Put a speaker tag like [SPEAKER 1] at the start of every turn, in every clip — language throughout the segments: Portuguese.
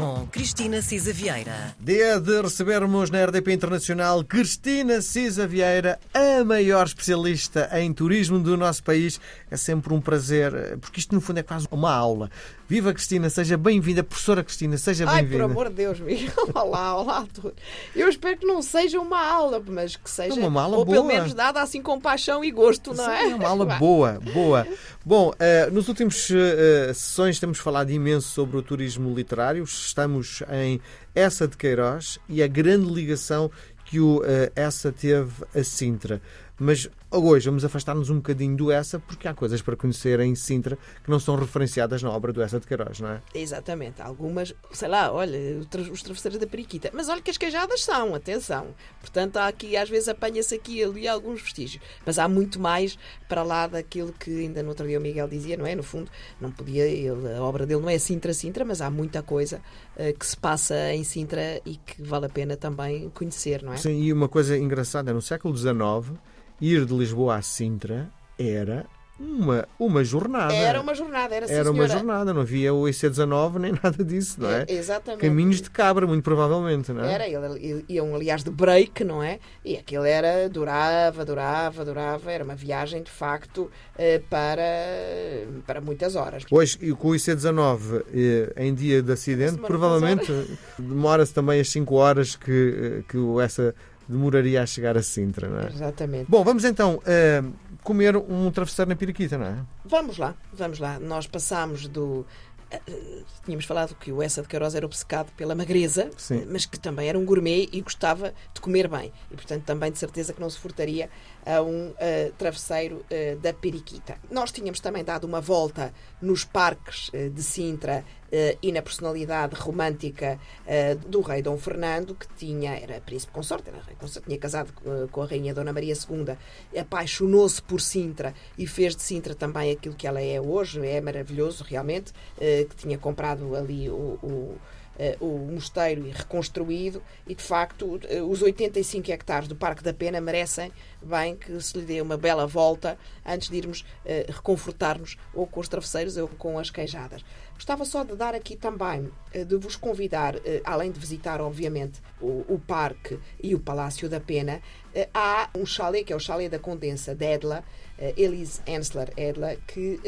[SPEAKER 1] com Cristina Cisa Vieira.
[SPEAKER 2] Dia de recebermos na RDP Internacional Cristina Cisa Vieira, a maior especialista em turismo do nosso país. É sempre um prazer, porque isto no fundo é quase uma aula. Viva Cristina, seja bem-vinda. Professora Cristina, seja
[SPEAKER 3] Ai,
[SPEAKER 2] bem-vinda.
[SPEAKER 3] por amor de Deus, Miguel. Olá, olá a todos. Eu espero que não seja uma aula, mas que seja.
[SPEAKER 2] Uma aula
[SPEAKER 3] ou pelo
[SPEAKER 2] boa.
[SPEAKER 3] menos dada assim com paixão e gosto, não é?
[SPEAKER 2] Sim, é uma aula boa, boa. Bom, eh, nos últimos eh, sessões temos falado imenso sobre o turismo literário. Estamos em Essa de Queiroz e a grande ligação que o eh, Essa teve a Sintra. Mas hoje vamos afastar-nos um bocadinho do Essa porque há coisas para conhecer em Sintra que não são referenciadas na obra do Essa de Queiroz, não é?
[SPEAKER 3] Exatamente. Algumas, sei lá, olha, os travesseiros da periquita. Mas olha que as queijadas são, atenção. Portanto, há aqui, às vezes apanha-se aqui e ali alguns vestígios. Mas há muito mais para lá daquilo que ainda no outro dia o Miguel dizia, não é? No fundo, não podia, ele, a obra dele não é Sintra-Sintra, mas há muita coisa eh, que se passa em Sintra e que vale a pena também conhecer, não é?
[SPEAKER 2] Sim, e uma coisa engraçada, no século XIX, ir de Lisboa a Sintra era uma, uma jornada.
[SPEAKER 3] Era uma jornada, era sim,
[SPEAKER 2] Era uma jornada, não havia o IC19 nem nada disso, não é?
[SPEAKER 3] É, exatamente.
[SPEAKER 2] Caminhos de cabra, muito provavelmente, não é?
[SPEAKER 3] Era, ele- iam aliás de break, não é? E aquilo era, durava, durava, durava, era uma viagem de facto eh, para, para muitas horas.
[SPEAKER 2] Hoje, e com o IC19 eh, em dia de acidente, provavelmente demora-se também as 5 horas que, eh, que essa demoraria a chegar a Sintra, não é?
[SPEAKER 3] Exatamente.
[SPEAKER 2] Bom, vamos então eh, comer um travesseiro na Piriquita, não é?
[SPEAKER 3] Vamos lá, vamos lá. Nós passámos do. eh, eh, Tínhamos falado que o Essa de Queiroz era obcecado pela magreza,
[SPEAKER 2] Sim.
[SPEAKER 3] mas que também era um gourmet e gostava de comer bem. E, portanto, também de certeza que não se furtaria a um eh, travesseiro da Periquita. Nós tínhamos também dado uma volta nos parques de Sintra eh, e na personalidade romântica eh, do rei Dom Fernando, que tinha, era príncipe consorte, era rei consorte, tinha casado eh, com a rainha Dona Maria II, apaixonou-se por Sintra e fez de Sintra também aquilo que ela é hoje, é maravilhoso realmente, que tinha comprado ali o- o o mosteiro e reconstruído e de facto os 85 hectares do Parque da Pena merecem bem que se lhe dê uma bela volta antes de irmos eh, reconfortar-nos ou com os travesseiros ou com as queijadas. Gostava só de dar aqui também, eh, de vos convidar, eh, além de visitar, obviamente, o, o parque e o Palácio da Pena, eh, há um chalé, que é o chalé da Condensa de Edla, Elise Ensler Edla, que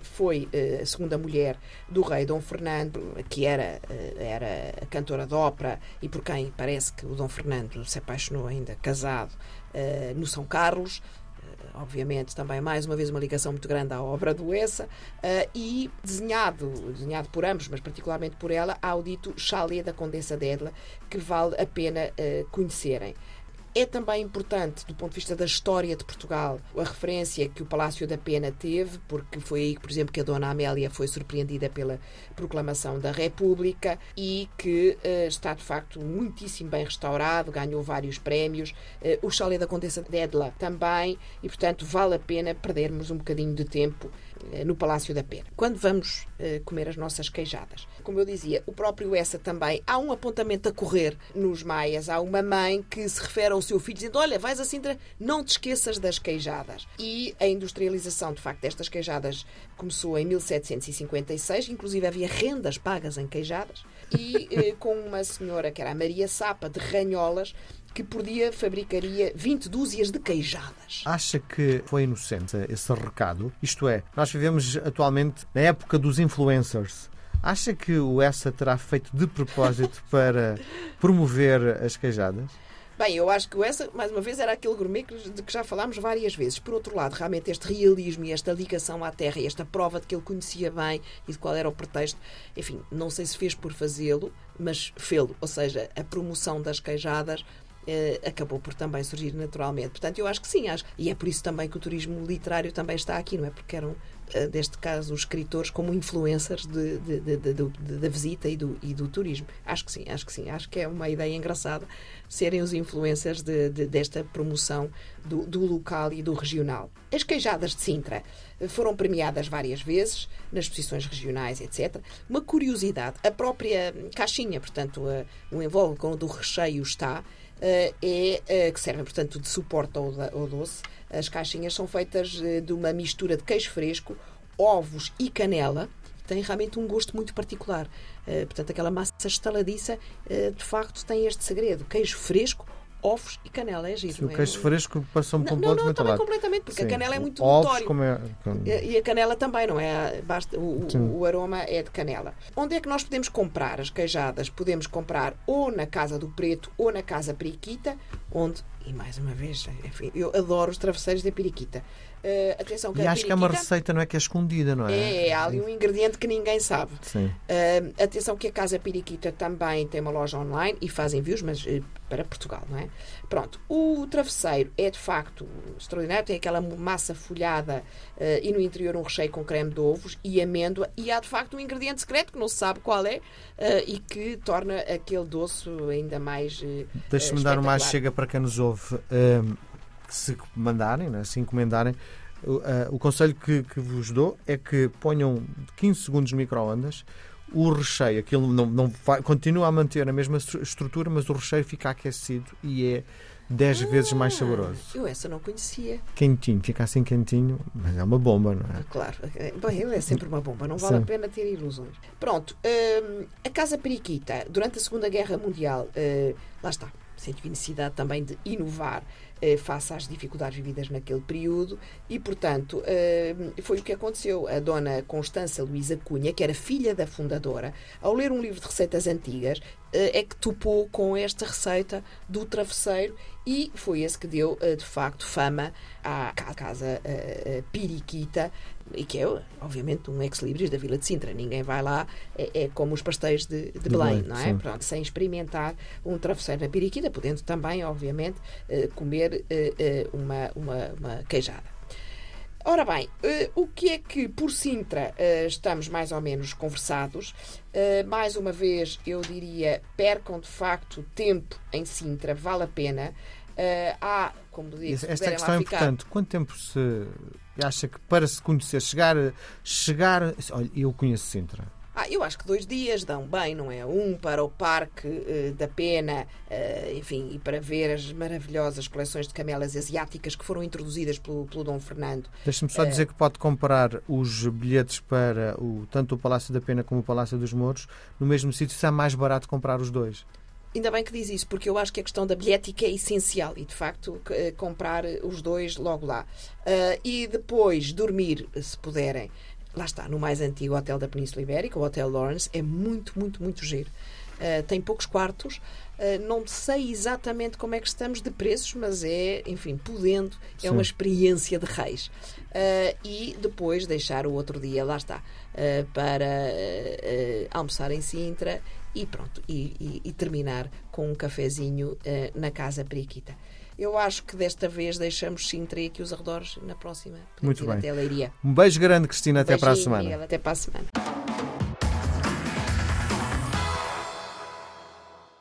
[SPEAKER 3] foi a segunda mulher do rei Dom Fernando, que era, era cantora de ópera e por quem parece que o Dom Fernando se apaixonou ainda casado no São Carlos. Obviamente, também mais uma vez uma ligação muito grande à obra do Essa eh, e desenhado, desenhado por ambos, mas particularmente por ela, há o dito Chalé da Condessa de Edla, que vale a pena eh, conhecerem. É também importante, do ponto de vista da história de Portugal, a referência que o Palácio da Pena teve, porque foi aí, por exemplo, que a Dona Amélia foi surpreendida pela proclamação da República e que eh, está, de facto, muitíssimo bem restaurado, ganhou vários prémios. Eh, o Chalé da Condessa de Edla também, e, portanto, vale a pena perdermos um bocadinho de tempo eh, no Palácio da Pena. Quando vamos comer as nossas queijadas, como eu dizia, o próprio Essa também, há um apontamento a correr nos Maias, há uma mãe que se refere ao seu filho dizendo, olha, vais a Sintra, não te esqueças das queijadas. E a industrialização, de facto, destas queijadas começou em 1756, inclusive havia rendas pagas em queijadas, e eh, com uma senhora que era a Maria Sapa, de Ranholas, que por dia fabricaria 20 dúzias de queijadas.
[SPEAKER 2] Acha que foi inocente esse recado? Isto é, nós vivemos atualmente na época dos influencers. Acha que o Essa terá feito de propósito para promover as queijadas?
[SPEAKER 3] Bem, eu acho que essa, mais uma vez, era aquele gourmet de que já falámos várias vezes. Por outro lado, realmente este realismo e esta ligação à terra e esta prova de que ele conhecia bem e de qual era o pretexto, enfim, não sei se fez por fazê-lo, mas fê-lo. Ou seja, a promoção das queijadas eh, acabou por também surgir naturalmente. Portanto, eu acho que sim, acho. E é por isso também que o turismo literário também está aqui, não é? Porque eram, eh, neste caso, os escritores como influencers de, de- de- do- da visita e do, e do turismo. Acho que sim, acho que sim. Acho que é uma ideia engraçada serem os influencers de- de- desta promoção do, do local e do regional. As queijadas de Sintra eh, foram premiadas várias vezes nas exposições regionais, etc. Uma curiosidade, a própria caixinha, portanto, a- o invólucro onde o recheio está, eh, é, eh, que servem, portanto, de suporte ao, ao doce. As caixinhas são feitas eh, de uma mistura de queijo fresco, ovos e canela tem realmente um gosto muito particular. Uh, portanto, aquela massa estaladiça, uh, de facto, tem este segredo: queijo fresco, ovos e canela. É giro.
[SPEAKER 2] Sim, o
[SPEAKER 3] é?
[SPEAKER 2] queijo fresco passou-me
[SPEAKER 3] Não, não,
[SPEAKER 2] completamente
[SPEAKER 3] não,
[SPEAKER 2] ao
[SPEAKER 3] também completamente, porque a
[SPEAKER 2] Sim.
[SPEAKER 3] canela é muito
[SPEAKER 2] Ovos,
[SPEAKER 3] notório.
[SPEAKER 2] como é...
[SPEAKER 3] E e a canela também, não é? Basta, o, o aroma é de canela. Onde é que nós podemos comprar as queijadas? Podemos comprar ou na Casa do Preto ou na Casa Periquita, onde, e mais uma vez, enfim, eu adoro os travesseiros da Periquita. Eh, atenção que
[SPEAKER 2] E
[SPEAKER 3] a
[SPEAKER 2] acho que é uma receita, não é que é escondida, não é?
[SPEAKER 3] é, há ali um ingrediente que ninguém sabe.
[SPEAKER 2] Sim.
[SPEAKER 3] Uh, atenção que a Casa Periquita também tem uma loja online e faz envios, mas eh, para Portugal, não é? Pronto, o travesseiro é de facto extraordinário, tem aquela massa folhada e no interior um recheio com creme de ovos e amêndoa e há de facto um ingrediente secreto que não se sabe qual é e que torna aquele doce ainda mais
[SPEAKER 2] Deixe-me
[SPEAKER 3] eh,
[SPEAKER 2] dar uma chega para quem nos ouve. ehm, se mandarem, né, se encomendarem, o, eh, o conselho que, que vos dou é que ponham 15 segundos de microondas. O recheio, aquilo não, não vai, continua a manter a mesma estru- estrutura, mas o recheio fica aquecido e é 10 vezes mais saboroso.
[SPEAKER 3] Ah, Eu essa não conhecia.
[SPEAKER 2] Quentinho, fica assim quentinho, mas é uma bomba, não é?
[SPEAKER 3] Claro, eh, bem, ele é sempre uma bomba, não vale
[SPEAKER 2] Sim.
[SPEAKER 3] a pena ter ilusões. Pronto, hum, a Casa Periquita, durante a Segunda Guerra Mundial, eh, lá está, sente necessidade também de inovar eh, face às dificuldades vividas naquele período e, portanto, eh, foi o que aconteceu. A dona Constança Luísa Cunha, que era filha da fundadora, ao ler um livro de receitas antigas, eh, é que topou com esta receita do travesseiro e foi esse que deu, eh, de facto, fama à ca- casa eh, eh, Piriquita, e que é, obviamente, um ex-libris da Vila de Sintra. Ninguém vai lá, é, é como os pastéis de, de Belém, não é?
[SPEAKER 2] sim.
[SPEAKER 3] Pronto, sem experimentar um travesseiro na Piriquita, podendo também, obviamente, eh, comer eh, eh, uma, uma, uma queijada. Ora bem, eh, o que é que por Sintra estamos mais ou menos conversados? Mais uma vez, eu diria, percam de facto tempo em Sintra, vale a pena. Eh, há, como digo,
[SPEAKER 2] Esta
[SPEAKER 3] puderem lá
[SPEAKER 2] questão é importante. Quanto tempo se acha que para se conhecer, chegar, chegar. Olha, eu conheço Sintra.
[SPEAKER 3] Ah, eu acho que dois dias dão bem, não é? Um para o Parque eh, da Pena, eh, enfim, e para ver as maravilhosas coleções de camelas asiáticas que foram introduzidas pelo, pelo Dom Fernando.
[SPEAKER 2] Deixa-me só
[SPEAKER 3] É.
[SPEAKER 2] dizer que pode comprar os bilhetes para o, tanto o Palácio da Pena como o Palácio dos Mouros no mesmo sítio, se é mais barato comprar os dois.
[SPEAKER 3] Ainda bem que diz isso, porque eu acho que a questão da bilhética é essencial e, de facto, eh, comprar os dois logo lá. Ah, e depois dormir, se puderem, lá está, no mais antigo hotel da Península Ibérica, o Hotel Lawrence, é muito, muito, muito giro. Ah, tem poucos quartos, ah, não sei exatamente como é que estamos de preços, mas é, enfim, podendo, é
[SPEAKER 2] Sim.
[SPEAKER 3] uma experiência de reis. Ah, e depois deixar o outro dia, lá está, para almoçar em Sintra e pronto, e, e- e terminar com um cafezinho ah, na Casa Periquita. Eu acho que desta vez deixamos Sintra e aqui os arredores na próxima.
[SPEAKER 2] Muito bem.
[SPEAKER 3] Até Leiria.
[SPEAKER 2] Um beijo grande, Cristina. Até para a semana.
[SPEAKER 3] Miguel, até para a semana.